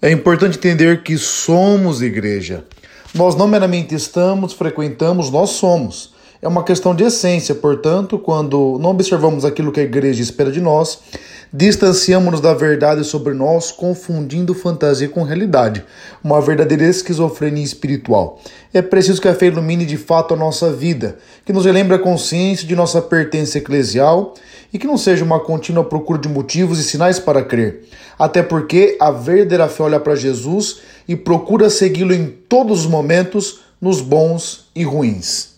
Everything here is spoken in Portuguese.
É importante entender que somos igreja. Nós não meramente estamos, frequentamos, nós somos. É uma questão de essência, portanto, quando não observamos aquilo que a igreja espera de nós, distanciamos-nos da verdade sobre nós, confundindo fantasia com realidade, uma verdadeira esquizofrenia espiritual. É preciso que a fé ilumine de fato a nossa vida, que nos relembre a consciência de nossa pertença eclesial e que não seja uma contínua procura de motivos e sinais para crer. Até porque a verdadeira fé olha para Jesus e procura segui-lo em todos os momentos, nos bons e ruins.